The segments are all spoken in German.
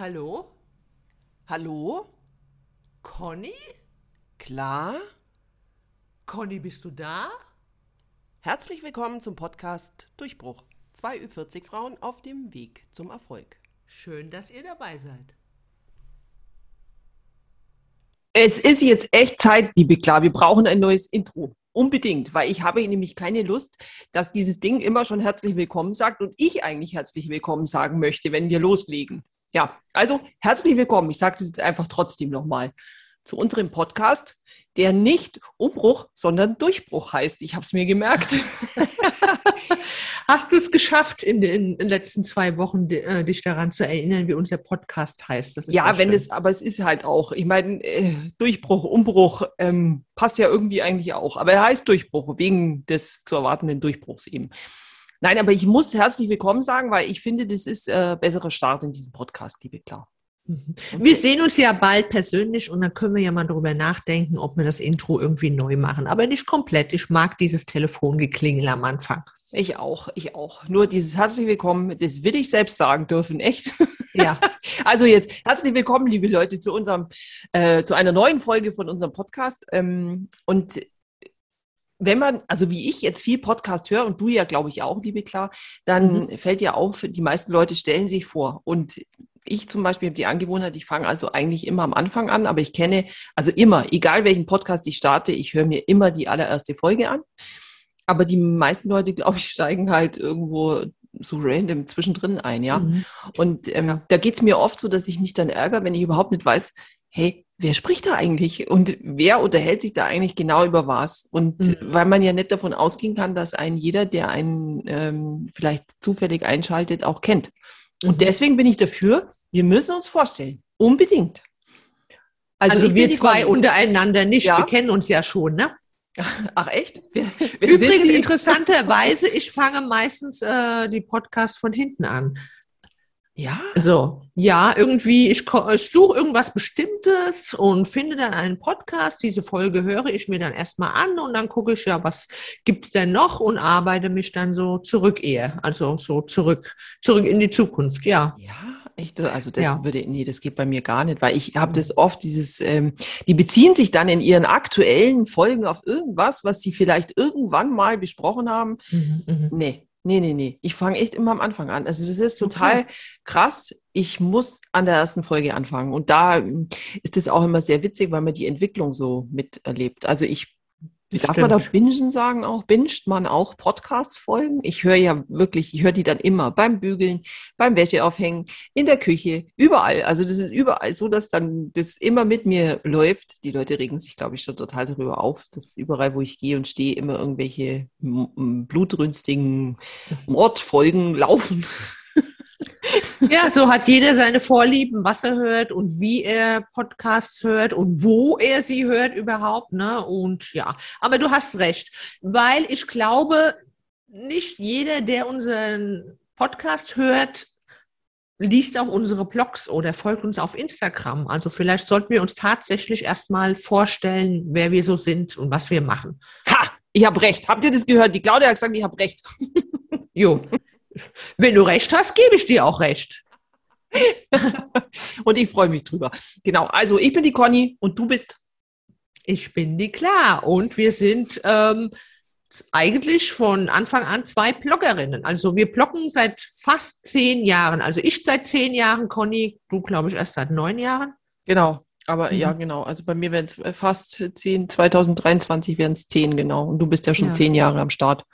Hallo? Hallo? Conny? Klar? Conny, bist du da? Herzlich willkommen zum Podcast Durchbruch. Zwei Ü40 Frauen auf dem Weg zum Erfolg. Schön, dass ihr dabei seid. Es ist jetzt echt Zeit, liebe Klar. Wir brauchen ein neues Intro. Unbedingt, weil ich habe nämlich keine Lust, dass dieses Ding immer schon herzlich willkommen sagt und ich eigentlich herzlich willkommen sagen möchte, wenn wir loslegen. Ja, also herzlich willkommen. Ich sage das jetzt einfach trotzdem nochmal zu unserem Podcast, der nicht Umbruch, sondern Durchbruch heißt. Ich habe es mir gemerkt. Hast du es geschafft, in den, in den, letzten zwei Wochen äh, dich daran zu erinnern, wie unser Podcast heißt? ja, wenn es, aber es ist halt auch, ich meine, äh, Durchbruch, Umbruch ähm, passt ja irgendwie eigentlich auch. Aber er heißt Durchbruch, wegen des zu erwartenden Durchbruchs eben. Nein, aber ich muss herzlich willkommen sagen, weil ich finde, das ist äh, besserer Start in diesem Podcast, liebe Klar. Mhm. Wir sehen uns ja bald persönlich und dann können wir ja mal darüber nachdenken, ob wir das Intro irgendwie neu machen. Aber nicht komplett. Ich mag dieses Telefongeklingel am Anfang. Ich auch, ich auch. Nur dieses herzlich willkommen, das will ich selbst sagen dürfen, echt. Ja. also jetzt herzlich willkommen, liebe Leute, zu unserem, äh, zu einer neuen Folge von unserem Podcast. Ähm, und wenn man, also wie ich jetzt viel Podcast höre und du ja, glaube ich, auch, liebe Klar, dann mhm. fällt ja auf, die meisten Leute stellen sich vor. Und ich zum Beispiel habe die Angewohnheit, ich fange also eigentlich immer am Anfang an, aber ich kenne, also immer, egal welchen Podcast ich starte, ich höre mir immer die allererste Folge an. Aber die meisten Leute, glaube ich, steigen halt irgendwo so random zwischendrin ein, ja. Mhm. Und ähm, da geht es mir oft so, dass ich mich dann ärgere, wenn ich überhaupt nicht weiß, hey, wer spricht da eigentlich und wer unterhält sich da eigentlich genau über was? Und mhm. weil man ja nicht davon ausgehen kann, dass ein jeder, der einen ähm, vielleicht zufällig einschaltet, auch kennt. Und mhm. deswegen bin ich dafür, wir müssen uns vorstellen. Unbedingt. Also, also wir zwei untereinander nicht. Ja. Wir kennen uns ja schon, ne? Ach echt? Wir, wir Übrigens interessanterweise, ich fange meistens äh, die Podcasts von hinten an. Ja. Also, ja, irgendwie, ich, ich suche irgendwas Bestimmtes und finde dann einen Podcast. Diese Folge höre ich mir dann erstmal an und dann gucke ich ja, was gibt es denn noch und arbeite mich dann so zurück eher. Also so zurück, zurück in die Zukunft, ja. Ja. Echt? Also das ja. würde, nee, das geht bei mir gar nicht, weil ich habe das oft, dieses, ähm, die beziehen sich dann in ihren aktuellen Folgen auf irgendwas, was sie vielleicht irgendwann mal besprochen haben. Mhm, mh. Nee, Nee, nee, nee. Ich fange echt immer am Anfang an. Also das ist total okay. krass. Ich muss an der ersten Folge anfangen. Und da ähm, ist es auch immer sehr witzig, weil man die Entwicklung so miterlebt. Also ich Darf Stimmt. man da bingen sagen auch? Binscht man auch Podcast-Folgen? Ich höre ja wirklich, ich höre die dann immer beim Bügeln, beim Wäscheaufhängen, in der Küche, überall. Also das ist überall so, dass dann das immer mit mir läuft. Die Leute regen sich, glaube ich, schon total darüber auf, dass überall, wo ich gehe und stehe, immer irgendwelche blutrünstigen Mordfolgen laufen. Ja, so hat jeder seine Vorlieben, was er hört und wie er Podcasts hört und wo er sie hört überhaupt. Ne? Und ja, aber du hast recht, weil ich glaube, nicht jeder, der unseren Podcast hört, liest auch unsere Blogs oder folgt uns auf Instagram. Also vielleicht sollten wir uns tatsächlich erstmal vorstellen, wer wir so sind und was wir machen. Ha! Ich habe recht. Habt ihr das gehört? Die Claudia hat gesagt, ich habe recht. Jo. Wenn du recht hast, gebe ich dir auch recht. und ich freue mich drüber. Genau, also ich bin die Conny und du bist. Ich bin die Klar und wir sind ähm, eigentlich von Anfang an zwei Bloggerinnen. Also wir bloggen seit fast zehn Jahren. Also ich seit zehn Jahren, Conny, du glaube ich erst seit neun Jahren. Genau, aber mhm. ja, genau. Also bei mir wären es fast zehn, 2023 wären es zehn, genau. Und du bist ja schon ja. zehn Jahre am Start.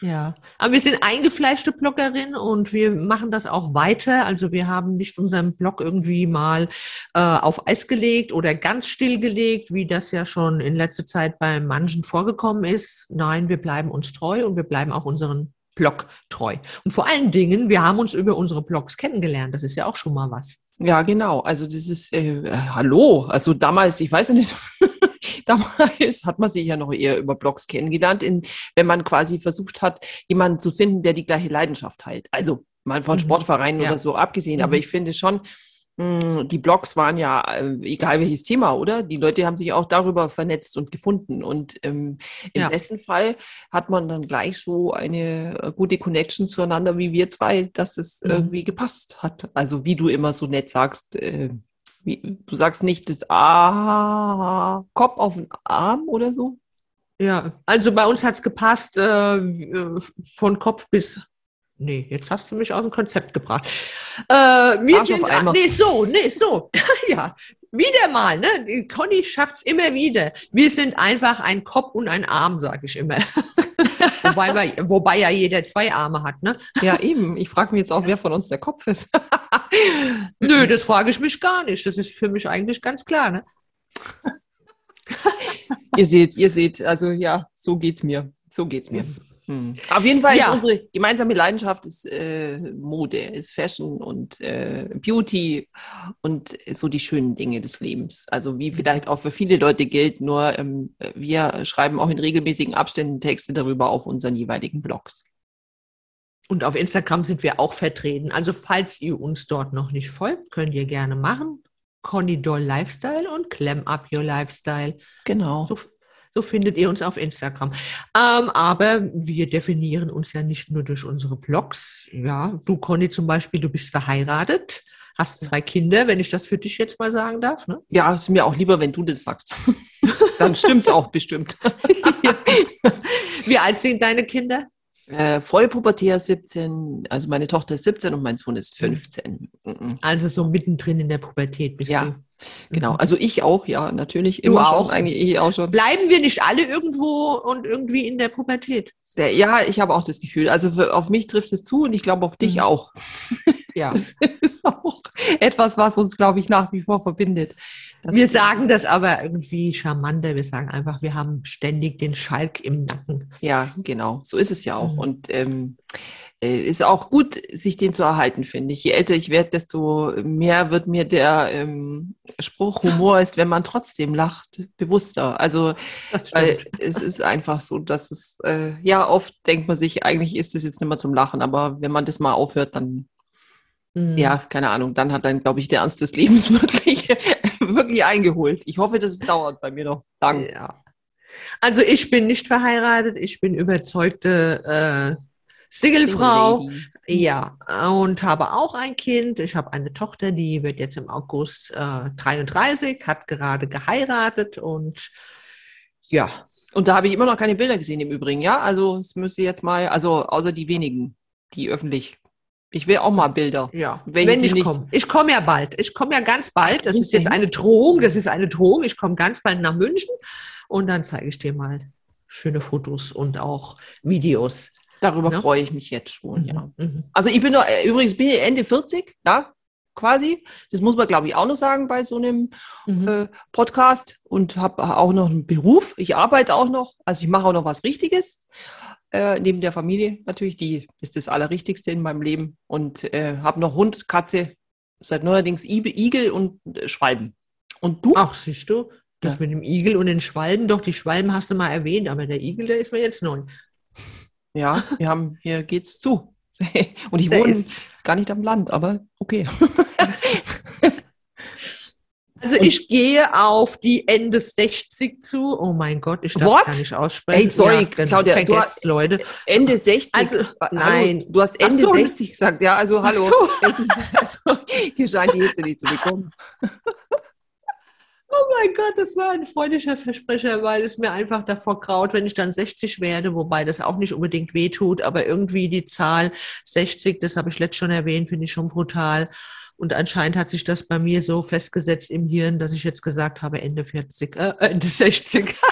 Ja, aber wir sind eingefleischte Bloggerin und wir machen das auch weiter. Also wir haben nicht unseren Blog irgendwie mal äh, auf Eis gelegt oder ganz stillgelegt, wie das ja schon in letzter Zeit bei manchen vorgekommen ist. Nein, wir bleiben uns treu und wir bleiben auch unseren Blog treu. Und vor allen Dingen, wir haben uns über unsere Blogs kennengelernt. Das ist ja auch schon mal was. Ja, genau. Also das ist, äh, hallo. Also damals, ich weiß nicht, Damals hat man sich ja noch eher über Blogs kennengelernt, in, wenn man quasi versucht hat, jemanden zu finden, der die gleiche Leidenschaft teilt. Also mal von mhm. Sportvereinen ja. oder so abgesehen. Mhm. Aber ich finde schon, Mm, die Blogs waren ja, äh, egal welches Thema, oder? Die Leute haben sich auch darüber vernetzt und gefunden. Und ähm, im Ja. besten Fall hat man dann gleich so eine äh, gute Connection zueinander wie wir zwei, dass es Mhm. irgendwie gepasst hat. Also wie du immer so nett sagst, äh, wie, du sagst nicht das A, Kopf auf den Arm oder so? Ja, also bei uns hat es gepasst, äh, von Kopf bis. Nee, jetzt hast du mich aus dem Konzept gebracht. Äh, wir Arsch auf sind. Eimer. Nee, so, nee, so. ja, wieder mal, ne? Conny schafft es immer wieder. Wir sind einfach ein Kopf und ein Arm, sage ich immer. wobei, wir, wobei ja jeder zwei Arme hat, ne? Ja, eben. Ich frage mich jetzt auch, wer von uns der Kopf ist. Nö, das frage ich mich gar nicht. Das ist für mich eigentlich ganz klar, ne? ihr seht, ihr seht, also ja, so geht's mir. So geht's mir. Hm. Auf jeden Fall Ja. ist unsere gemeinsame Leidenschaft ist äh, Mode, ist Fashion und äh, Beauty und so die schönen Dinge des Lebens. Also wie vielleicht auch für viele Leute gilt, nur ähm, wir schreiben auch in regelmäßigen Abständen Texte darüber auf unseren jeweiligen Blogs. Und auf Instagram sind wir auch vertreten. Also falls ihr uns dort noch nicht folgt, könnt ihr gerne machen. Conny Doll Lifestyle und Clem Up Your Lifestyle. Genau. So, so findet ihr uns auf Instagram. Ähm, aber wir definieren uns ja nicht nur durch unsere Blogs. Ja, du Conny zum Beispiel, du bist verheiratet, hast zwei Kinder, wenn ich das für dich jetzt mal sagen darf. Ne? Ja, ist mir auch lieber, wenn du das sagst. Dann stimmt's auch bestimmt. Wie alt sind deine Kinder? Äh, Vollpubertär 17, also meine Tochter ist 17 und mein Sohn ist 15. Mhm. Also so mittendrin in der Pubertät bist Ja, du. Genau, Mhm. also ich auch, ja, natürlich. Du Immer auch? Schon, eigentlich ich auch schon. Bleiben wir nicht alle irgendwo und irgendwie in der Pubertät? Der- Ja, ich habe auch das Gefühl. Also für, auf mich trifft es zu und ich glaube auf dich Mhm. auch. Ja. Das ist auch etwas, was uns, glaube ich, nach wie vor verbindet. Das- Wir sagen das aber irgendwie charmanter. Wir sagen einfach, wir haben ständig den Schalk im Nacken. Ja, genau. So ist es ja auch. Mhm. Und ähm, äh, ist auch gut, sich den zu erhalten, finde ich. Je älter ich werde, desto mehr wird mir der ähm, Spruch, Humor ist, wenn man trotzdem lacht, bewusster. Also Weil es ist einfach so, dass es, äh, ja, oft denkt man sich, eigentlich ist das jetzt nicht mehr zum Lachen, aber wenn man das mal aufhört, dann, Mhm. ja, keine Ahnung, dann hat dann, glaube ich, der Ernst des Lebens wirklich, wirklich eingeholt. Ich hoffe, das dauert bei mir noch lang. Ja. Also ich bin nicht verheiratet, ich bin überzeugte äh, Singlefrau. Single Lady. Ja, und habe auch ein Kind. Ich habe eine Tochter, die wird jetzt im August äh, 33, hat gerade geheiratet und ja, Und da habe ich immer noch keine Bilder gesehen im Übrigen, ja? Also es müsste jetzt mal, also außer die wenigen, die öffentlich. Ich will auch mal Bilder. ja, Wenn wenn, ich nicht- komme. Ich komme ja bald. Ich komme ja ganz bald. Das ist jetzt eine Drohung. Das ist eine Drohung. Ich komme ganz bald nach München und dann zeige ich dir mal schöne Fotos und auch Videos. Darüber Ja. freue ich mich jetzt schon, ja. Mhm. Also ich bin noch, äh, übrigens bin ich Ende 40, ja, quasi. Das muss man, glaube ich, auch noch sagen bei so einem Mhm. äh, Podcast und habe auch noch einen Beruf. Ich arbeite auch noch, also ich mache auch noch was Richtiges. Äh, neben der Familie natürlich, die ist das Allerrichtigste in meinem Leben. Und äh, habe noch Hund, Katze, seit neuerdings Igel und äh, Schwalben. Und du? Ach, siehst du, das Ja. mit dem Igel und den Schwalben, doch, die Schwalben hast du mal erwähnt, aber der Igel, der ist mir jetzt neu. Ja, wir haben, hier geht's zu. und ich wohne gar nicht am Land, aber okay. Also ich gehe auf die Ende 60 zu. Oh mein Gott, ich darf What? gar nicht aussprechen. Ey, sorry, dann Claudia, du vergesst Leute. Ende 60. Also, Hallo, nein. du hast Ende so. 60 gesagt. Ja, also hallo. so. Ist, also, hier scheint die Hitze nicht zu bekommen. Oh mein Gott, das war ein freundlicher Versprecher, weil es mir einfach davor graut, wenn ich dann 60 werde, wobei das auch nicht unbedingt wehtut, aber irgendwie die Zahl 60, das habe ich letztes schon erwähnt, finde ich schon brutal. Und anscheinend hat sich das bei mir so festgesetzt im Hirn, dass ich jetzt gesagt habe, Ende 40, äh, Ende 60.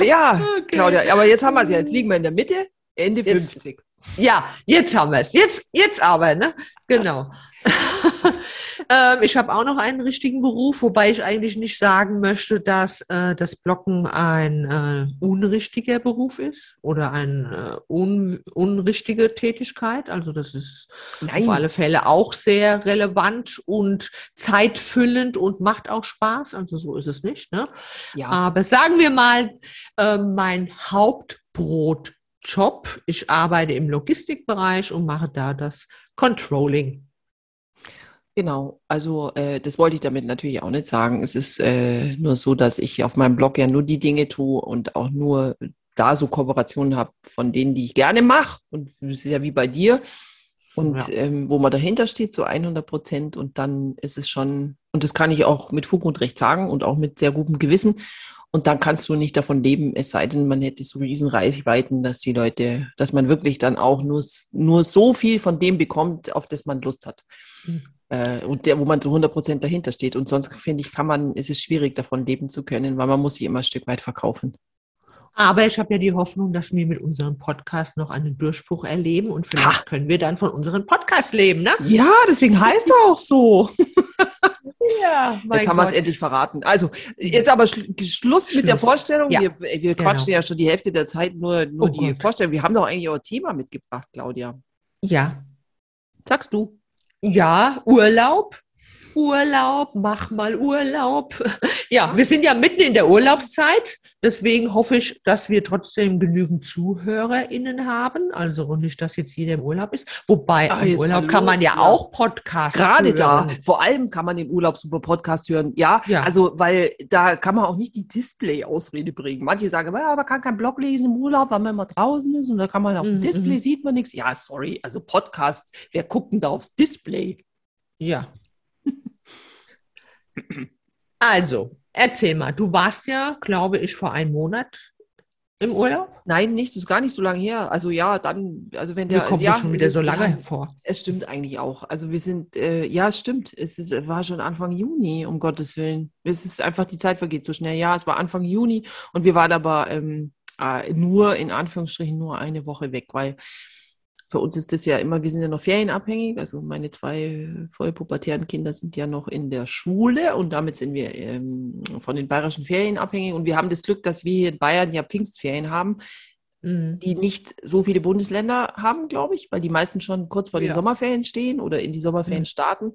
Ja, Okay. Claudia, aber jetzt haben wir es ja. Jetzt liegen wir in der Mitte, Ende Jetzt- 50. Ja, jetzt haben wir es. Jetzt, jetzt aber, ne? Genau. ähm, ich habe auch noch einen richtigen Beruf, wobei ich eigentlich nicht sagen möchte, dass äh, das Blocken ein äh, unrichtiger Beruf ist oder eine äh, un unrichtige Tätigkeit. Also das ist Nein. auf alle Fälle auch sehr relevant und zeitfüllend und macht auch Spaß. Also so ist es nicht. Ne? Ja. Aber sagen wir mal, äh, mein Hauptbrot Job. Ich arbeite im Logistikbereich und mache da das Controlling. Genau, also äh, das wollte ich damit natürlich auch nicht sagen. Es ist äh, nur so, dass ich auf meinem Blog ja nur die Dinge tue und auch nur da so Kooperationen habe von denen, die ich gerne mache. Und das ist ja wie bei dir. Und ja. ähm, wo man dahinter steht, so 100 Prozent. Und dann ist es schon, und das kann ich auch mit Fug und Recht sagen und auch mit sehr gutem Gewissen. Und dann kannst du nicht davon leben, es sei denn, man hätte so riesen Reichweiten, dass die Leute, dass man wirklich dann auch nur, nur so viel von dem bekommt, auf das man Lust hat. Mhm. Äh, und der, wo man zu 100 Prozent dahinter steht. Und sonst finde ich, kann man, ist es schwierig, davon leben zu können, weil man muss sich immer ein Stück weit verkaufen. Aber ich habe ja die Hoffnung, dass wir mit unserem Podcast noch einen Durchbruch erleben und vielleicht Ach. können wir dann von unserem Podcast leben, ne? Ja, deswegen heißt er auch so. ja, jetzt haben wir es endlich verraten. Also, jetzt aber Schluss, Schluss mit der Vorstellung. Ja. Wir, wir genau. quatschen ja schon die Hälfte der Zeit nur, nur oh die Gott. Vorstellung. Wir haben doch eigentlich auch ein Thema mitgebracht, Claudia. Ja. Sagst du? Ja, Urlaub. Urlaub, mach mal Urlaub. Ja, wir sind ja mitten in der Urlaubszeit. Deswegen hoffe ich, dass wir trotzdem genügend ZuhörerInnen haben. Also nicht, dass jetzt jeder im Urlaub ist. Wobei Ach, im Urlaub kann man ja, ja. auch Podcast Gerade hören. da. Vor allem kann man im Urlaub super Podcast hören. Ja, ja, also weil da kann man auch nicht die Display-Ausrede bringen. Manche sagen, ja, man kann kein Blog lesen im Urlaub, weil man immer draußen ist und da kann man auf dem mhm. Display mhm. sieht man nichts. Ja, sorry, also Podcast, wer guckt denn da aufs Display? Ja. Also, Erzähl mal, du warst ja, glaube ich, vor einem Monat im Urlaub? Nein, nicht, das ist gar nicht so lange her. Also ja, dann, also wenn der. Mir kommt ja, schon wieder so lange ja, vor. Es stimmt eigentlich auch. Also wir sind, äh, ja, es stimmt. Es ist, war schon Anfang Juni, um Gottes Willen. Es ist einfach, die Zeit vergeht so schnell. Ja, es war Anfang Juni und wir waren aber ähm, äh, nur, in Anführungsstrichen, nur eine Woche weg, weil für uns ist das ja immer, wir sind ja noch ferienabhängig. Also meine zwei vollpubertären Kinder sind ja noch in der Schule und damit sind wir ähm, von den bayerischen Ferien abhängig. Und wir haben das Glück, dass wir hier in Bayern ja Pfingstferien haben, mhm. die nicht so viele Bundesländer haben, glaube ich, weil die meisten schon kurz vor den ja. Sommerferien stehen oder in die Sommerferien mhm. starten.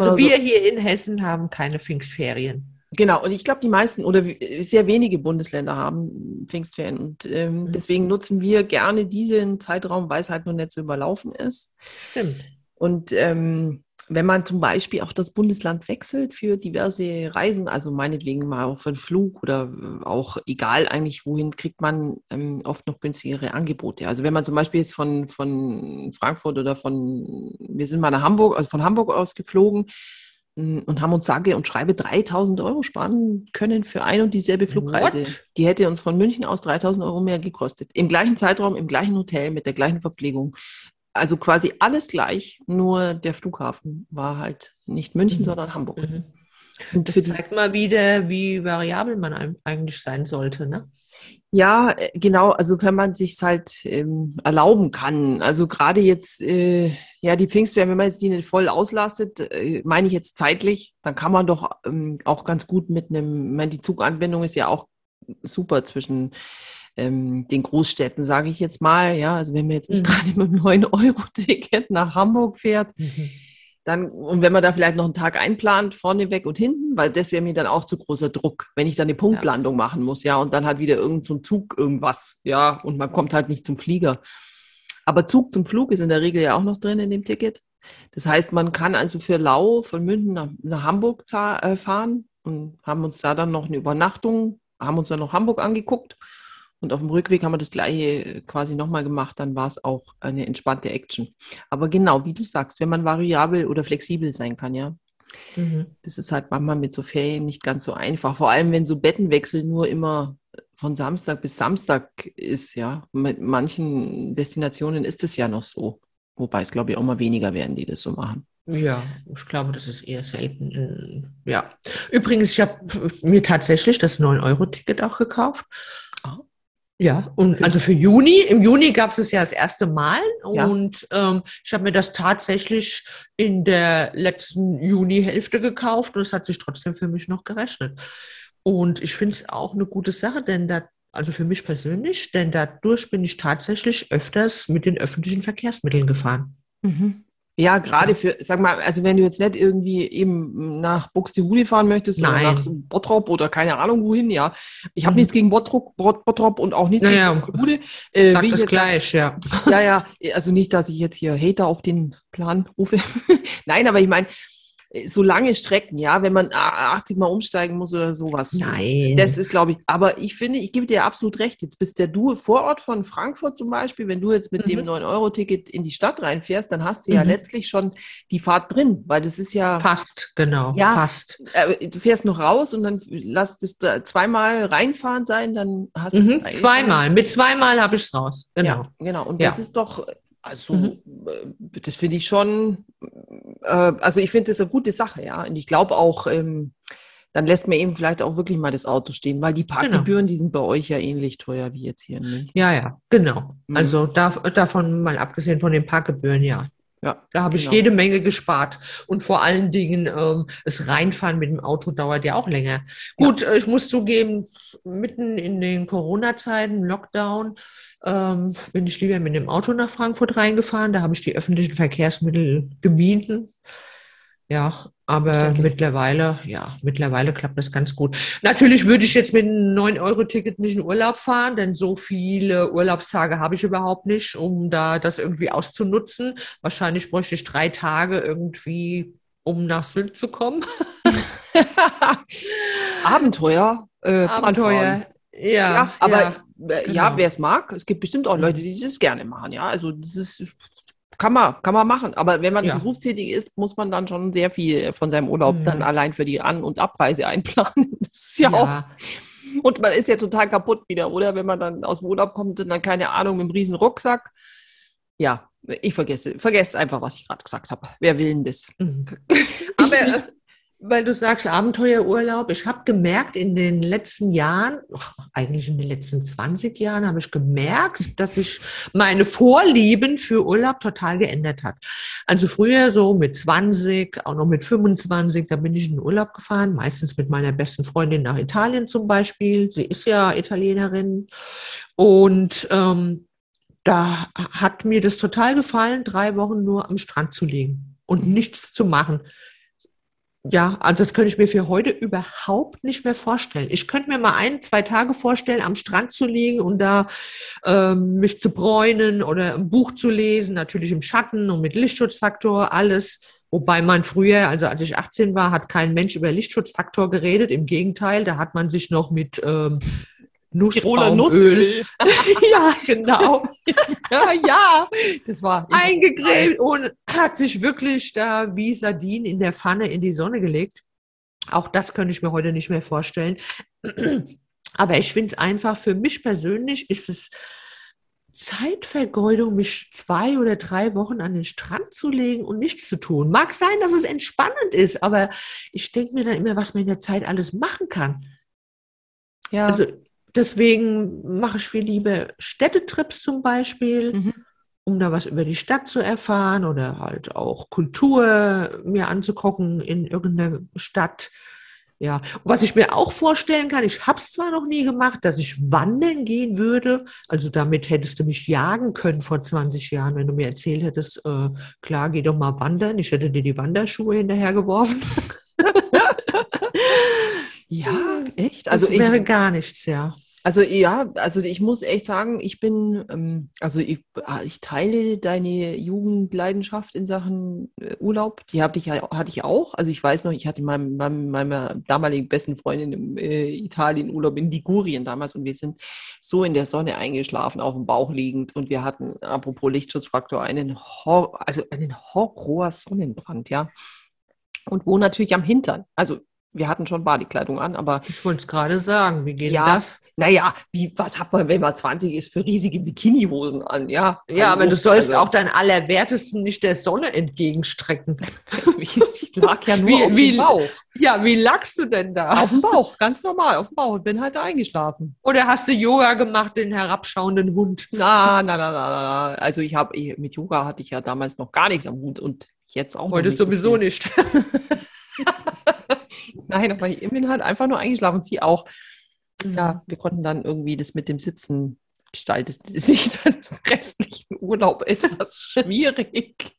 also wir so, hier in Hessen haben keine Pfingstferien. Genau, und ich glaube, die meisten oder sehr wenige Bundesländer haben Pfingstferien. Und ähm, mhm. deswegen nutzen wir gerne diesen Zeitraum, weil es halt noch nicht so überlaufen ist. Stimmt. Und ähm, wenn man zum Beispiel auch das Bundesland wechselt für diverse Reisen, also meinetwegen mal auf einen Flug oder auch egal eigentlich wohin, kriegt man ähm, oft noch günstigere Angebote. Also wenn man zum Beispiel jetzt von, von Frankfurt oder von, wir sind mal nach Hamburg, also von Hamburg aus geflogen, und haben uns sage und schreibe 3000 Euro sparen können für ein und dieselbe Flugreise. What? Die hätte uns von München aus 3000 Euro mehr gekostet. Im gleichen Zeitraum, im gleichen Hotel, mit der gleichen Verpflegung. Also quasi alles gleich, nur der Flughafen war halt nicht München, mhm. sondern Hamburg. Mhm. Und das zeigt mal wieder, wie variabel man eigentlich sein sollte, ne? Ja, äh, genau. Also wenn man sich halt ähm, erlauben kann. Also gerade jetzt, äh, ja, die Pfingstwehr, wenn man jetzt die nicht voll auslastet, äh, meine ich jetzt zeitlich, dann kann man doch ähm, auch ganz gut mit einem, ich meine, die Zuganbindung ist ja auch super zwischen ähm, den Großstädten, sage ich jetzt mal. Ja, also wenn man jetzt nicht mhm. gerade mit einem 9-Euro-Ticket nach Hamburg fährt, mhm dann, und wenn man da vielleicht noch einen Tag einplant, vorne weg und hinten, weil das wäre mir dann auch zu großer Druck, wenn ich dann eine Punktlandung ja. machen muss, ja, und dann hat wieder irgendein so Zug irgendwas, ja, und man kommt halt nicht zum Flieger. Aber Zug zum Flug ist in der Regel ja auch noch drin in dem Ticket. Das heißt, man kann also für Lau von München nach, nach Hamburg äh, fahren und haben uns da dann noch eine Übernachtung, haben uns dann noch Hamburg angeguckt und auf dem Rückweg haben wir das gleiche äh, quasi nochmal gemacht, dann war es auch eine entspannte Action. Aber genau, wie du sagst, wenn man variabel oder flexibel sein kann, ja. Mhm. Das ist halt manchmal mit so Ferien nicht ganz so einfach. Vor allem, wenn so Bettenwechsel nur immer von Samstag bis Samstag ist, ja. Mit manchen Destinationen ist es ja noch so. Wobei es, glaube ich, auch mal weniger werden, die das so machen. Ja, ich glaube, das ist eher selten. Ja. Übrigens, ich habe mir tatsächlich das 9-Euro-Ticket auch gekauft. Ja, und also für Juni, im Juni gab es es ja das erste Mal ja. und ähm, ich habe mir das tatsächlich in der letzten Juni-Hälfte gekauft und es hat sich trotzdem für mich noch gerechnet. Und ich finde es auch eine gute Sache, denn da, also für mich persönlich, denn dadurch bin ich tatsächlich öfters mit den öffentlichen Verkehrsmitteln gefahren. Mhm. Ja, gerade für, sag mal, also wenn du jetzt nicht irgendwie eben nach Buxtehude fahren möchtest Nein. oder nach Bottrop oder keine Ahnung wohin, ja. Ich habe Mhm. nichts gegen Bottrop, Bot- Bottrop und auch nichts Naja, gegen Buxtehude. Äh, Sag das gleich, ja. Ja, ja, also nicht, dass ich jetzt hier Hater auf den Plan rufe. Nein, aber ich meine, so lange Strecken, ja, wenn man ah, 80 Mal umsteigen muss oder sowas. Nein. Das ist, glaube ich, aber ich finde, ich gebe dir absolut recht. Jetzt bist der du vor Ort von Frankfurt zum Beispiel, wenn du jetzt mit dem Mhm. 9-Euro-Ticket in die Stadt reinfährst, dann hast du ja Mhm. letztlich schon die Fahrt drin, weil das ist ja, fast, genau. Ja. Fast. äh, du fährst noch raus und dann lass das da zweimal reinfahren sein, dann hast du es Mhm. Zweimal. Mit zweimal habe ich es raus. Schon, Genau. ja, genau. Und Ja. das ist doch, also, Mhm. äh, das finde ich schon, äh, also ich finde das eine gute Sache, ja. Und ich glaube auch, ähm, dann lässt man eben vielleicht auch wirklich mal das Auto stehen, weil die Genau. Parkgebühren, die sind bei euch ja ähnlich teuer wie jetzt hier München. Ja, ja, genau. Mhm. Also da, davon mal abgesehen von den Parkgebühren, ja. Ja, Da habe ich genau. jede Menge gespart. Und vor allen Dingen, ähm, das Reinfahren mit dem Auto dauert ja auch länger. Gut, äh, ich muss zugeben, mitten in den Corona-Zeiten, Lockdown, ähm, bin ich lieber mit dem Auto nach Frankfurt reingefahren. Da habe ich die öffentlichen Verkehrsmittel gemieden. Ja, aber mittlerweile, ja, mittlerweile klappt das ganz gut. Natürlich würde ich jetzt mit einem 9-Euro-Ticket nicht in Urlaub fahren, denn so viele Urlaubstage habe ich überhaupt nicht, um da das irgendwie auszunutzen. Wahrscheinlich bräuchte ich drei Tage irgendwie, um nach Sylt zu kommen. Abenteuer. Äh, Bahnfahren. Ja, Ja, aber ja, äh, ja, genau. wer es mag, es gibt bestimmt auch Leute, die das gerne machen, ja. Also das ist, kann man, kann man machen. Aber wenn man Ja. berufstätig ist, muss man dann schon sehr viel von seinem Urlaub Mhm. dann allein für die An- und Abreise einplanen. Das ist ja, auch. ja, Und man ist ja total kaputt wieder, oder? Wenn man dann aus dem Urlaub kommt und dann, keine Ahnung, mit einem riesen Rucksack. Ja, ich vergesse, vergesse einfach, was ich gerade gesagt habe. Wer will denn das? Mhm. Aber äh, weil du sagst Abenteuerurlaub, ich habe gemerkt in den letzten Jahren, ach, eigentlich in den letzten 20 Jahren, habe ich gemerkt, dass sich meine Vorlieben für Urlaub total geändert hat. Also früher so mit 20, auch noch mit 25, da bin ich in den Urlaub gefahren, meistens mit meiner besten Freundin nach Italien zum Beispiel. Sie ist ja Italienerin. Und ähm, da hat mir das total gefallen, drei Wochen nur am Strand zu liegen und nichts zu machen. Ja, also das könnte ich mir für heute überhaupt nicht mehr vorstellen. Ich könnte mir mal ein, zwei Tage vorstellen, am Strand zu liegen und da ähm, mich zu bräunen oder ein Buch zu lesen, natürlich im Schatten und mit Lichtschutzfaktor, alles. Wobei man früher, also als ich 18 war, hat kein Mensch über Lichtschutzfaktor geredet. Im Gegenteil, da hat man sich noch mit ähm, Nussbaumöl ja, genau. ja, ja, das war Eingegräbt und hat sich wirklich da wie Sardinen in der Pfanne in die Sonne gelegt. Auch das könnte ich mir heute nicht mehr vorstellen. Aber ich finde es einfach, für mich persönlich ist es Zeitvergeudung, mich zwei oder drei Wochen an den Strand zu legen und nichts zu tun. Mag sein, dass es entspannend ist, aber ich denke mir dann immer, was man in der Zeit alles machen kann. Ja. Also deswegen mache ich viel lieber Städtetrips zum Beispiel, Mhm. um da was über die Stadt zu erfahren oder halt auch Kultur mir anzugucken in irgendeiner Stadt. Ja, und was ich mir auch vorstellen kann, ich habe es zwar noch nie gemacht, dass ich wandern gehen würde. Also damit hättest du mich jagen können vor 20 Jahren, wenn du mir erzählt hättest, äh, klar, geh doch mal wandern. Ich hätte dir die Wanderschuhe hinterhergeworfen. ja, echt. Also das wäre ich, gar nichts, ja. Also ja, also ich muss echt sagen, ich bin, ähm, also ich, ah, ich teile deine Jugendleidenschaft in Sachen äh, Urlaub. Die hatte ich ja, hatte ich auch. Also ich weiß noch, ich hatte meinem, meinem, meiner damaligen besten Freundin im äh, Italien Urlaub in Ligurien damals und wir sind so in der Sonne eingeschlafen, auf dem Bauch liegend und wir hatten, apropos Lichtschutzfaktor, einen, Hor also einen Horror-Sonnenbrand, ja. Und wo natürlich am Hintern. Also wir hatten schon Badekleidung an, aber Ich wollte es gerade sagen, wie geht Ja, das? naja, wie, was hat man, wenn man 20 ist, für riesige Bikinihosen an? Ja, Ja, aber hallo, du sollst also, auch dein Allerwertesten nicht der Sonne entgegenstrecken. ich lag ja nur Wie- auf wie- dem Bauch. Ja, wie lagst du denn da? Auf dem Bauch, ganz normal, auf dem Bauch und bin halt da eingeschlafen. Oder hast du Yoga gemacht, den herabschauenden Hund? Na, na, na, na, na. Also ich habe, mit Yoga hatte ich ja damals noch gar nichts am Hut und jetzt auch Heute nicht so sowieso viel. nicht. Nein, aber ich bin halt einfach nur eingeschlafen. Sie auch. Mhm. Ja, wir konnten dann irgendwie das mit dem Sitzen gestaltet sich dann den restlichen Urlaub etwas schwierig.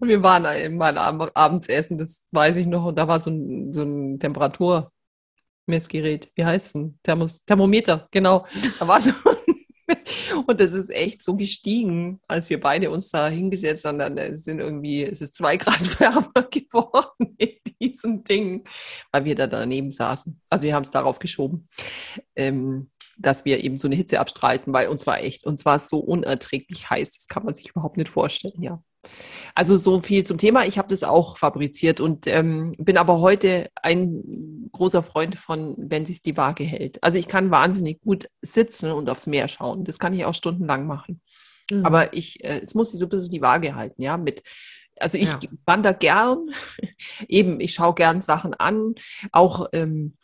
und wir waren mal abends essen, das weiß ich noch, und da war so ein, so ein Temperaturmessgerät. Wie heißt es denn? Thermos, Thermometer, genau. Da war so und das ist echt so gestiegen, als wir beide uns da hingesetzt haben. Dann äh, sind irgendwie, es ist zwei Grad wärmer geworden in diesem Ding, weil wir da daneben saßen. Also wir haben es darauf geschoben. Ähm, dass wir eben so eine Hitze abstreiten, weil uns war echt, uns war es so unerträglich heiß, das kann man sich überhaupt nicht vorstellen, ja. Also so viel zum Thema. Ich habe das auch fabriziert und ähm, bin aber heute ein großer Freund von, wenn sich die Waage hält. Also ich kann wahnsinnig gut sitzen und aufs Meer schauen. Das kann ich auch stundenlang machen. Mhm. Aber ich, äh, es muss sich so ein bisschen die Waage halten, ja, mit also ich ja. wandere gern, eben ich schaue gern Sachen an, auch ähm,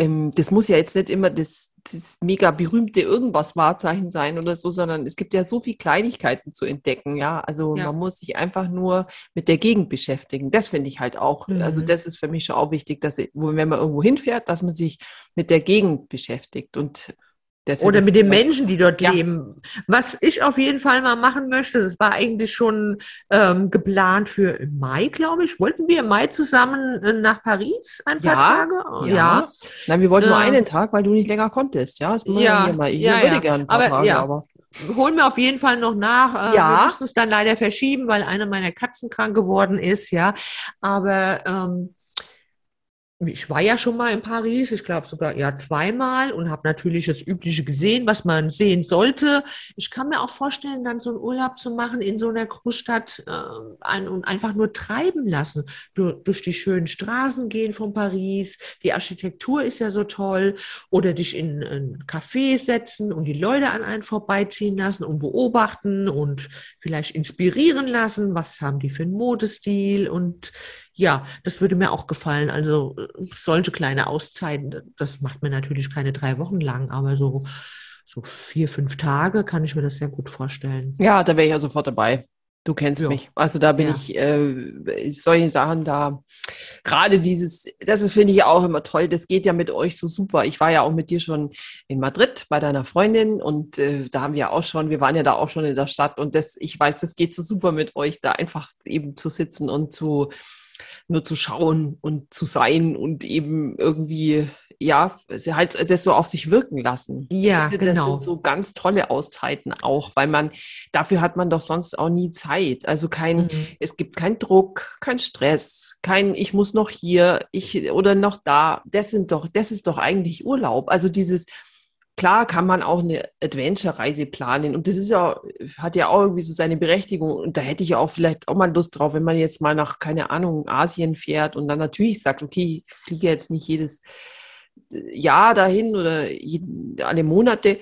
ähm, das muss ja jetzt nicht immer das, das mega berühmte irgendwas Wahrzeichen sein oder so, sondern es gibt ja so viele Kleinigkeiten zu entdecken, ja. Also ja. man muss sich einfach nur mit der Gegend beschäftigen. Das finde ich halt auch. Also mhm. Also das ist für mich schon auch wichtig, dass wenn man irgendwo hinfährt, dass man sich mit der Gegend beschäftigt und oder mit den Menschen, die dort ja. leben. Was ich auf jeden Fall mal machen möchte, das war eigentlich schon ähm, geplant für Mai, glaube ich. Wollten wir im Mai zusammen äh, nach Paris ein paar ja, Tage? Ja. ja. Nein, wir wollten nur einen Tag, weil du nicht länger konntest. Ja, das ja, hier mal. Ich ja, würde gerne ein paar aber, Tage, ja. aber holen wir auf jeden Fall noch nach. Äh, ja. Wir müssen es dann leider verschieben, weil eine meiner Katzen krank geworden ist, ja. Aber ähm, ich war ja schon mal in Paris, ich glaube sogar ja zweimal und habe natürlich das Übliche gesehen, was man sehen sollte. Ich kann mir auch vorstellen, dann so einen Urlaub zu machen in so einer Großstadt äh, ein, und einfach nur treiben lassen. Du, durch die schönen Straßen gehen von Paris, die Architektur ist ja so toll. Oder dich in ein Café setzen und die Leute an einen vorbeiziehen lassen und beobachten und vielleicht inspirieren lassen. Was haben die für einen Modestil und ja, das würde mir auch gefallen. Also äh, solche kleine Auszeiten, das macht mir natürlich keine drei Wochen lang, aber so, so vier, fünf Tage kann ich mir das sehr gut vorstellen. Ja, da wäre ich ja sofort dabei. Du kennst ja. mich. Also da bin ja. ich, äh, solche Sachen da, gerade dieses, das ist, finde ich auch immer toll, das geht ja mit euch so super. Ich war ja auch mit dir schon in Madrid bei deiner Freundin und äh, da haben wir auch schon, wir waren ja da auch schon in der Stadt und das, ich weiß, das geht so super mit euch, da einfach eben zu sitzen und zu, nur zu schauen und zu sein und eben irgendwie, ja, halt das so auf sich wirken lassen. Ja, das, genau. Das sind so ganz tolle Auszeiten auch, weil man, dafür hat man doch sonst auch nie Zeit. Also kein, mhm. es gibt keinen Druck, kein Stress, kein, ich muss noch hier, ich oder noch da. Das sind doch, das ist doch eigentlich Urlaub. Also dieses, klar kann man auch eine Adventure-Reise planen und das ist ja, hat ja auch irgendwie so seine Berechtigung und da hätte ich ja auch vielleicht auch mal Lust drauf, wenn man jetzt mal nach, keine Ahnung, Asien fährt und dann natürlich sagt, okay, ich fliege jetzt nicht jedes Jahr dahin oder alle Monate,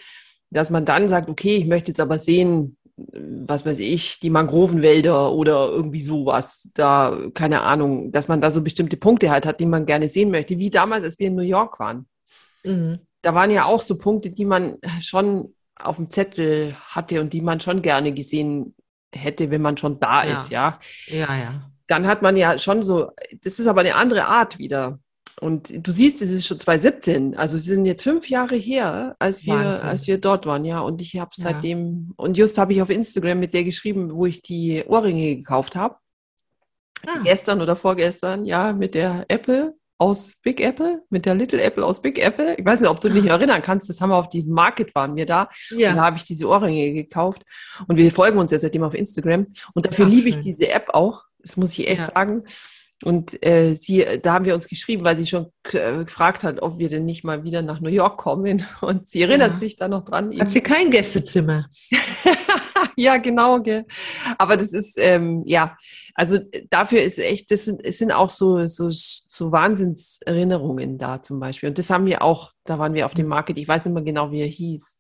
dass man dann sagt, okay, ich möchte jetzt aber sehen, was weiß ich, die Mangrovenwälder oder irgendwie sowas, da, keine Ahnung, dass man da so bestimmte Punkte halt hat, die man gerne sehen möchte, wie damals, als wir in New York waren. Mhm da waren ja auch so Punkte, die man schon auf dem Zettel hatte und die man schon gerne gesehen hätte, wenn man schon da ja. ist, ja. Ja, ja. Dann hat man ja schon so, das ist aber eine andere Art wieder. Und du siehst, es ist schon 2017, also es sind jetzt fünf Jahre her, als wir, als wir dort waren, ja. Und ich habe seitdem, ja. und just habe ich auf Instagram mit der geschrieben, wo ich die Ohrringe gekauft habe. Ah. Gestern oder vorgestern, ja, mit der Apple aus Big Apple, mit der Little Apple aus Big Apple. Ich weiß nicht, ob du dich erinnern kannst, das haben wir auf diesem Market waren wir da. Ja. Und da habe ich diese Ohrringe gekauft. Und wir folgen uns ja seitdem auf Instagram. Und dafür Ach, liebe ich diese App auch. Das muss ich echt ja. sagen. Und äh, sie, da haben wir uns geschrieben, weil sie schon äh, gefragt hat, ob wir denn nicht mal wieder nach New York kommen. Und sie erinnert ja. sich da noch dran. Hat sie kein Gästezimmer? ja, genau. Gell. Aber das ist, ähm, ja, also dafür ist echt, das sind, es sind auch so, so, so Wahnsinnserinnerungen da zum Beispiel. Und das haben wir auch, da waren wir auf dem mhm. Market, ich weiß nicht mehr genau, wie er hieß.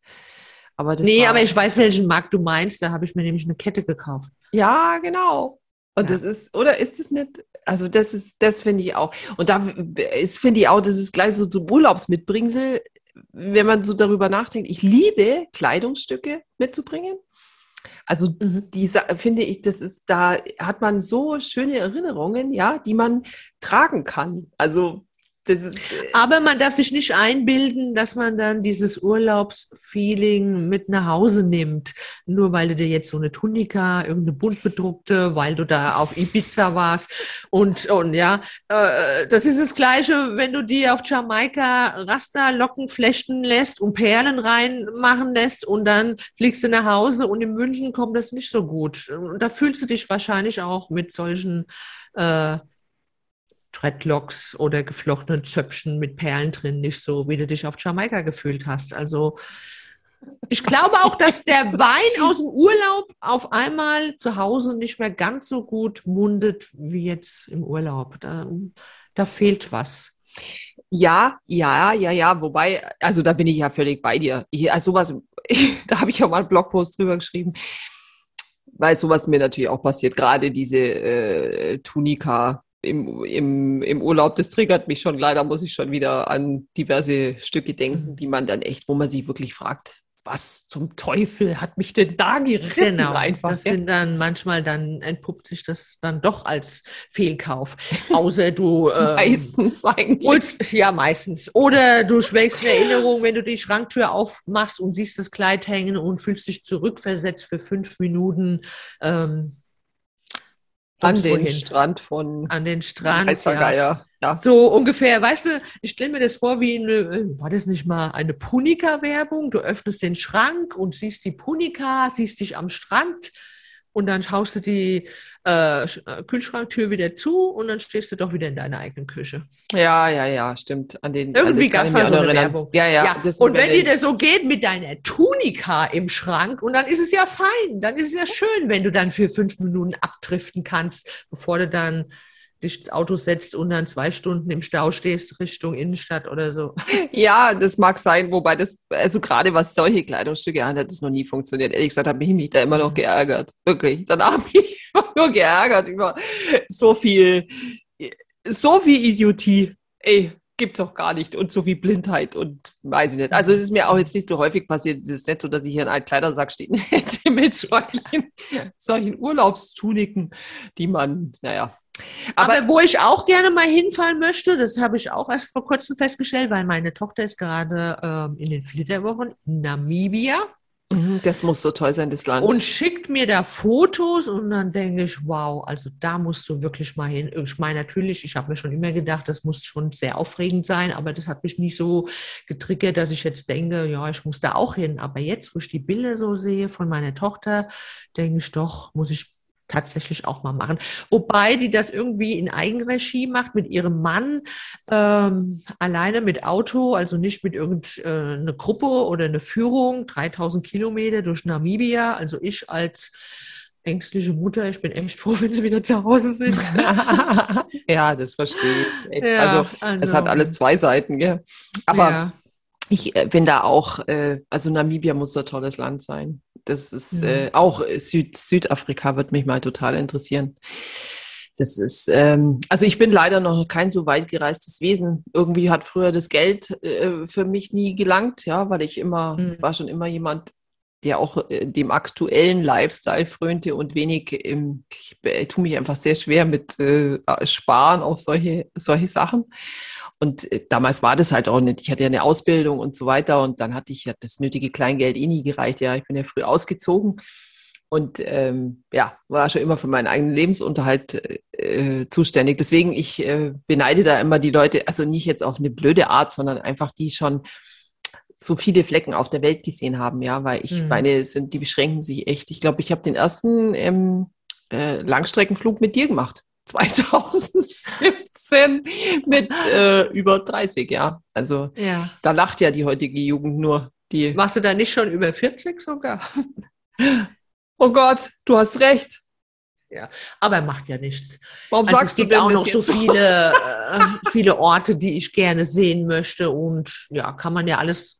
Aber das nee, aber ich weiß, welchen Markt du meinst. Da habe ich mir nämlich eine Kette gekauft. Ja, genau. Und ja. das ist, oder ist es nicht? Also das ist, das finde ich auch. Und da ist, finde ich auch, das ist gleich so zum Urlaubsmitbringsel, wenn man so darüber nachdenkt. Ich liebe Kleidungsstücke mitzubringen. Also mhm. die finde ich, das ist, da hat man so schöne Erinnerungen, ja, die man tragen kann. Also ist, äh, Aber man darf sich nicht einbilden, dass man dann dieses Urlaubsfeeling mit nach Hause nimmt, nur weil du dir jetzt so eine Tunika, irgendeine bunt bedruckte, weil du da auf Ibiza warst und, und ja, äh, das ist das Gleiche, wenn du dir auf Jamaika Rasterlocken flechten lässt und Perlen reinmachen lässt und dann fliegst du nach Hause und in München kommt das nicht so gut. Und da fühlst du dich wahrscheinlich auch mit solchen äh, Dreadlocks oder geflochtenen Zöpfchen mit Perlen drin nicht so, wie du dich auf Jamaika gefühlt hast. Also ich glaube auch, dass der Wein aus dem Urlaub auf einmal zu Hause nicht mehr ganz so gut mundet wie jetzt im Urlaub. Da, da fehlt was. Ja, ja, ja, ja. Wobei, also da bin ich ja völlig bei dir. Ich, also sowas, da habe ich auch mal einen Blogpost drüber geschrieben, weil sowas mir natürlich auch passiert. Gerade diese äh, Tunika im, im, im Urlaub, das triggert mich schon. Leider muss ich schon wieder an diverse Stücke denken, die man dann echt, wo man sich wirklich fragt, was zum Teufel hat mich denn da geritten? Genau, einfach. das sind dann manchmal dann entpuppt sich das dann doch als Fehlkauf. Außer du ähm, Meistens eigentlich. holst, ja meistens. Oder du schwelgst in Erinnerung, wenn du die Schranktür aufmachst und siehst das Kleid hängen und fühlst dich zurückversetzt für fünf Minuten. Ähm, an den wohin. Strand von an den Strand. Ja. Ja. So ungefähr, weißt du, ich stelle mir das vor wie eine, war das nicht mal eine Punika-Werbung? Du öffnest den Schrank und siehst die Punika, siehst dich am Strand und dann schaust du die äh, äh, Kühlschranktür wieder zu und dann stehst du doch wieder in deiner eigenen Küche. ja, ja, ja, stimmt. An den, Irgendwie ich mal so eine erinnern. Werbung. Ja, ja. Ja, und wenn dir das so geht mit deiner Tunika im Schrank, und dann ist es ja fein, dann ist es ja schön, wenn du dann für fünf Minuten abdriften kannst, bevor du dann dich ins Auto setzt und dann zwei Stunden im Stau stehst Richtung Innenstadt oder so. Ja, das mag sein, wobei das, also gerade was solche Kleidungsstücke anhat, hat das noch nie funktioniert. Ehrlich gesagt, habe ich mich da immer noch geärgert. Wirklich. Danach habe ich mich nur geärgert über so viel, so viel Idiotie. Ey, gibt's doch gar nicht. Und so viel Blindheit und weiß ich nicht. Also es ist mir auch jetzt nicht so häufig passiert. Es ist nicht so, dass ich hier in einem Kleidersack stehen hätte mit solchen, solchen Urlaubstuniken, die man, naja. Aber, wo ich auch gerne mal hinfahren möchte, das habe ich auch erst vor kurzem festgestellt, weil meine Tochter ist gerade ähm, in den Flitterwochen in Namibia Mhm, Das muss so toll sein, das Land. und schickt mir da Fotos und dann denke ich, wow, also da musst du wirklich mal hin. Ich meine, natürlich, ich habe mir schon immer gedacht, das muss schon sehr aufregend sein, aber das hat mich nicht so getriggert, dass ich jetzt denke, ja, ich muss da auch hin. Aber jetzt, wo ich die Bilder so sehe von meiner Tochter, denke ich doch, muss ich tatsächlich auch mal machen. Wobei die das irgendwie in Eigenregie macht mit ihrem Mann, ähm, alleine mit Auto, also nicht mit irgendeiner Gruppe oder eine Führung, 3000 Kilometer durch Namibia. Also ich als ängstliche Mutter, ich bin echt froh, wenn sie wieder zu Hause sind. ja, das verstehe ich. Ja, also, es hat alles zwei Seiten, gell? Aber ja. ich äh, bin da auch, äh, also Namibia muss ein tolles Land sein. Das ist Mhm. äh, auch Süd, Südafrika wird mich mal total interessieren. Das ist, ähm, also ich bin leider noch kein so weit gereistes Wesen. Irgendwie hat früher das Geld äh, für mich nie gelangt, ja, weil ich immer, Mhm. war schon immer jemand, der auch äh, dem aktuellen Lifestyle frönte und wenig, im, ich äh, tue mich einfach sehr schwer mit äh, Sparen auf solche, solche Sachen. Und äh, damals war das halt auch nicht. Ich hatte ja eine Ausbildung und so weiter und dann hatte ich ja das nötige Kleingeld eh nie gereicht. Ja, ich bin ja früh ausgezogen und ähm, ja, war schon immer für meinen eigenen Lebensunterhalt äh, zuständig. Deswegen, ich äh, beneide da immer die Leute, also nicht jetzt auf eine blöde Art, sondern einfach die schon so viele Flecken auf der Welt gesehen haben, ja, weil ich Mhm. meine, sind, die beschränken sich echt. Ich glaube, ich habe den ersten ähm, äh, Langstreckenflug mit dir gemacht. 2017 mit äh, über 30, ja. Also ja. da lacht ja die heutige Jugend nur. Die, Machst du da nicht schon über 40 sogar? oh Gott, du hast recht. Aber macht ja nichts. Warum Also es sagst du gibt denn auch noch so viele, äh, viele Orte, die ich gerne sehen möchte. Und ja, kann man ja alles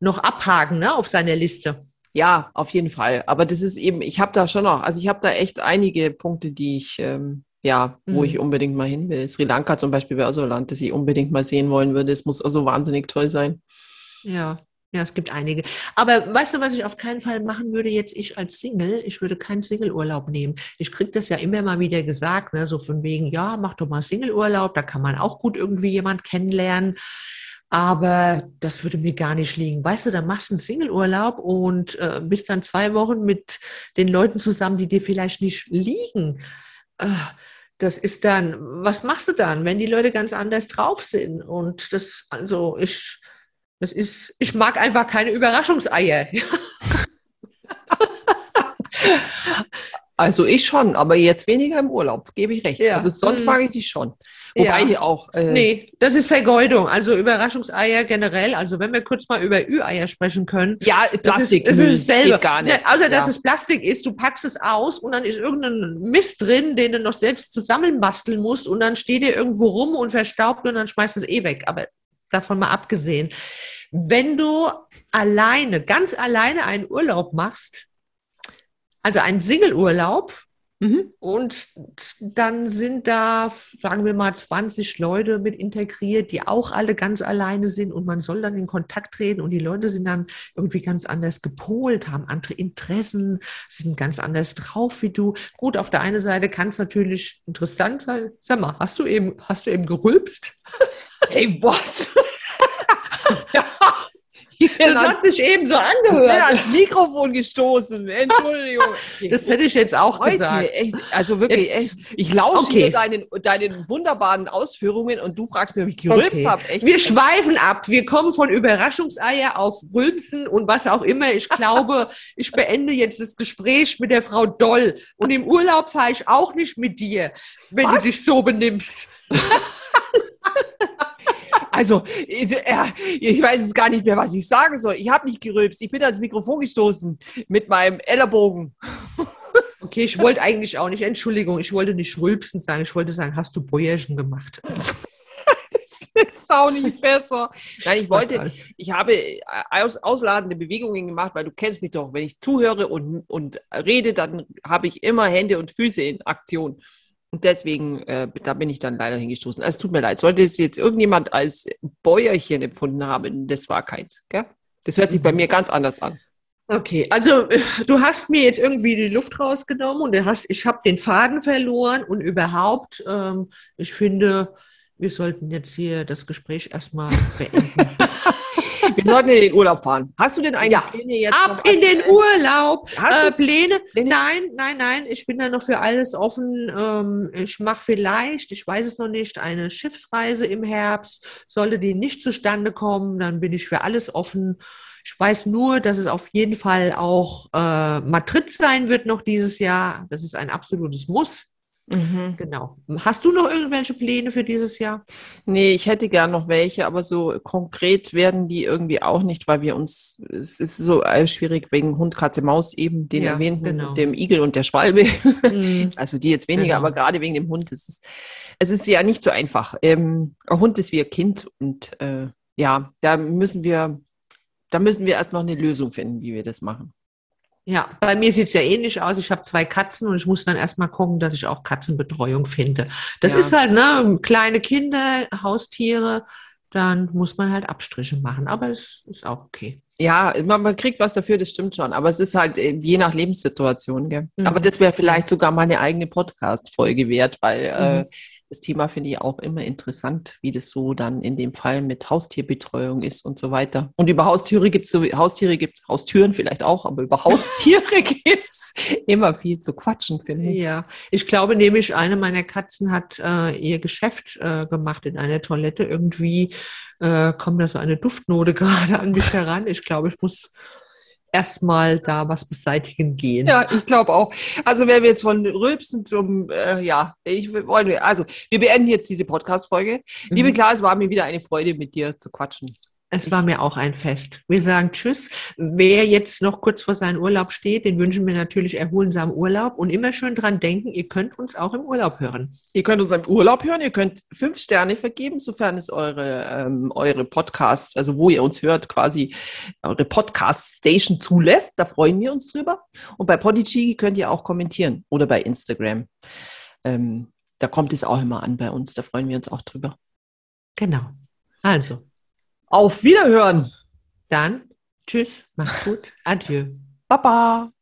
noch abhaken ne, auf seiner Liste. Ja, auf jeden Fall. Aber das ist eben, ich habe da schon noch, also ich habe da echt einige Punkte, die ich, ähm, ja, wo Mhm. ich unbedingt mal hin will. Sri Lanka zum Beispiel wäre auch so ein Land, das ich unbedingt mal sehen wollen würde. Es muss also wahnsinnig toll sein. Ja. Ja, es gibt einige. Aber weißt du, was ich auf keinen Fall machen würde jetzt ich als Single? Ich würde keinen Singleurlaub nehmen. Ich kriege das ja immer mal wieder gesagt, ne? so von wegen, ja, mach doch mal Singleurlaub, da kann man auch gut irgendwie jemand kennenlernen. Aber das würde mir gar nicht liegen. Weißt du, dann machst du einen Singleurlaub und äh, bist dann zwei Wochen mit den Leuten zusammen, die dir vielleicht nicht liegen. Äh, das ist dann, was machst du dann, wenn die Leute ganz anders drauf sind? Und das, also ich, das ist, ich mag einfach keine Überraschungseier. Also ich schon, aber jetzt weniger im Urlaub, gebe ich recht. Ja. Also sonst mhm. mag ich die schon. Wobei ja. auch. Äh nee, das ist Vergeudung. Also Überraschungseier generell. Also wenn wir kurz mal über Ü-Eier sprechen können. Ja, Plastik. Das ist, das ist dasselbe. gar nicht. Außer dass ja. es Plastik ist, du packst es aus und dann ist irgendein Mist drin, den du noch selbst zusammenbasteln musst und dann steht dir irgendwo rum und verstaubt und dann schmeißt es eh weg. Aber davon mal abgesehen. Wenn du alleine, ganz alleine einen Urlaub machst, also einen Single-Urlaub, mhm. und dann sind da, sagen wir mal, 20 Leute mit integriert, die auch alle ganz alleine sind und man soll dann in Kontakt treten und die Leute sind dann irgendwie ganz anders gepolt, haben andere Interessen, sind ganz anders drauf wie du. Gut, auf der einen Seite kann es natürlich interessant sein. Sag mal, hast du eben, hast du eben gerülpst? Hey, what? ja. Das hat sich eben so angehört. Ich bin ans Mikrofon gestoßen. Entschuldigung. Das hätte ich jetzt auch Heute, gesagt. Echt, also wirklich, echt, ich lausche okay. dir deinen, deinen wunderbaren Ausführungen und du fragst mir, ob ich gerülpst okay. habe. Wir schweifen ab. Wir kommen von Überraschungseier auf Rülpsen und was auch immer. Ich glaube, ich beende jetzt das Gespräch mit der Frau Doll. Und im Urlaub fahre ich auch nicht mit dir, wenn was? du dich so benimmst. Also, ich, ich weiß jetzt gar nicht mehr, was ich sagen soll. Ich habe nicht gerülpst. Ich bin ans Mikrofon gestoßen mit meinem Ellerbogen. Okay, ich wollte eigentlich auch nicht, Entschuldigung, ich wollte nicht rülpsen sagen. Ich wollte sagen, hast du Bäuerchen gemacht? das ist auch nicht besser. Nein, ich wollte, ich habe aus, ausladende Bewegungen gemacht, weil du kennst mich doch. Wenn ich zuhöre und, und rede, dann habe ich immer Hände und Füße in Aktion. Und deswegen, äh, da bin ich dann leider hingestoßen. Also, es tut mir leid. Sollte es jetzt irgendjemand als Bäuerchen empfunden haben, das war keins. Gell? Das hört sich bei mir ganz anders an. Okay, also äh, du hast mir jetzt irgendwie die Luft rausgenommen und hast, ich habe den Faden verloren und überhaupt, ähm, ich finde, wir sollten jetzt hier das Gespräch erstmal beenden. Wir sollten in den Urlaub fahren. Hast du denn eigentlich ja. Pläne jetzt? Ab in den Urlaub. Hast äh, Pläne? Pläne? Nein, nein, nein. Ich bin da noch für alles offen. Ähm, ich mache vielleicht, ich weiß es noch nicht, eine Schiffsreise im Herbst. Sollte die nicht zustande kommen, dann bin ich für alles offen. Ich weiß nur, dass es auf jeden Fall auch äh, Madrid sein wird noch dieses Jahr. Das ist ein absolutes Muss. Mhm. Genau. Hast du noch irgendwelche Pläne für dieses Jahr? Nee, ich hätte gern noch welche, aber so konkret werden die irgendwie auch nicht, weil wir uns, es ist so schwierig wegen Hund, Katze, Maus eben, den ja, erwähnten, genau. dem Igel und der Schwalbe. Mhm. Also die jetzt weniger, genau. aber gerade wegen dem Hund ist es, es ist ja nicht so einfach. Ähm, ein Hund ist wie ein Kind und äh, ja, da müssen wir, da müssen wir erst noch eine Lösung finden, wie wir das machen. Ja, bei mir sieht es ja ähnlich aus. Ich habe zwei Katzen und ich muss dann erstmal gucken, dass ich auch Katzenbetreuung finde. Das ja. ist halt, ne, kleine Kinder, Haustiere, dann muss man halt Abstriche machen. Aber es ist auch okay. Ja, man, man kriegt was dafür, das stimmt schon. Aber es ist halt äh, je nach Lebenssituation. Gell? Mhm. Aber das wäre vielleicht sogar mal eine eigene Podcast-Folge wert, weil äh, mhm. äh, das Thema finde ich auch immer interessant, wie das so dann in dem Fall mit Haustierbetreuung ist und so weiter. Und über Haustiere gibt es so, Haustiere gibt Haustüren vielleicht auch, aber über Haustiere gibt es immer viel zu quatschen, finde ich. Ja, ich glaube nämlich, eine meiner Katzen hat äh, ihr Geschäft äh, gemacht in einer Toilette. Irgendwie äh, kommt da so eine Duftnote gerade an mich heran. Ich glaube, ich muss erstmal da was beseitigen gehen. Ja, ich glaube auch. Also wenn wir jetzt von Rülpsen zum, äh, ja, ich wollte, also wir beenden jetzt diese Podcast-Folge. Mhm. Liebe Klaas, es war mir wieder eine Freude, mit dir zu quatschen. Es war mir auch ein Fest. Wir sagen Tschüss. Wer jetzt noch kurz vor seinem Urlaub steht, den wünschen wir natürlich erholsamen Urlaub und immer schön dran denken, ihr könnt uns auch im Urlaub hören. Ihr könnt uns im Urlaub hören, ihr könnt fünf Sterne vergeben, sofern es eure, ähm, eure Podcast, also wo ihr uns hört, quasi eure Podcast-Station zulässt. Da freuen wir uns drüber. Und bei Podigy könnt ihr auch kommentieren oder bei Instagram. Ähm, da kommt es auch immer an bei uns. Da freuen wir uns auch drüber. Genau. Also, auf Wiederhören. Dann Tschüss, mach's gut. Adieu. Baba.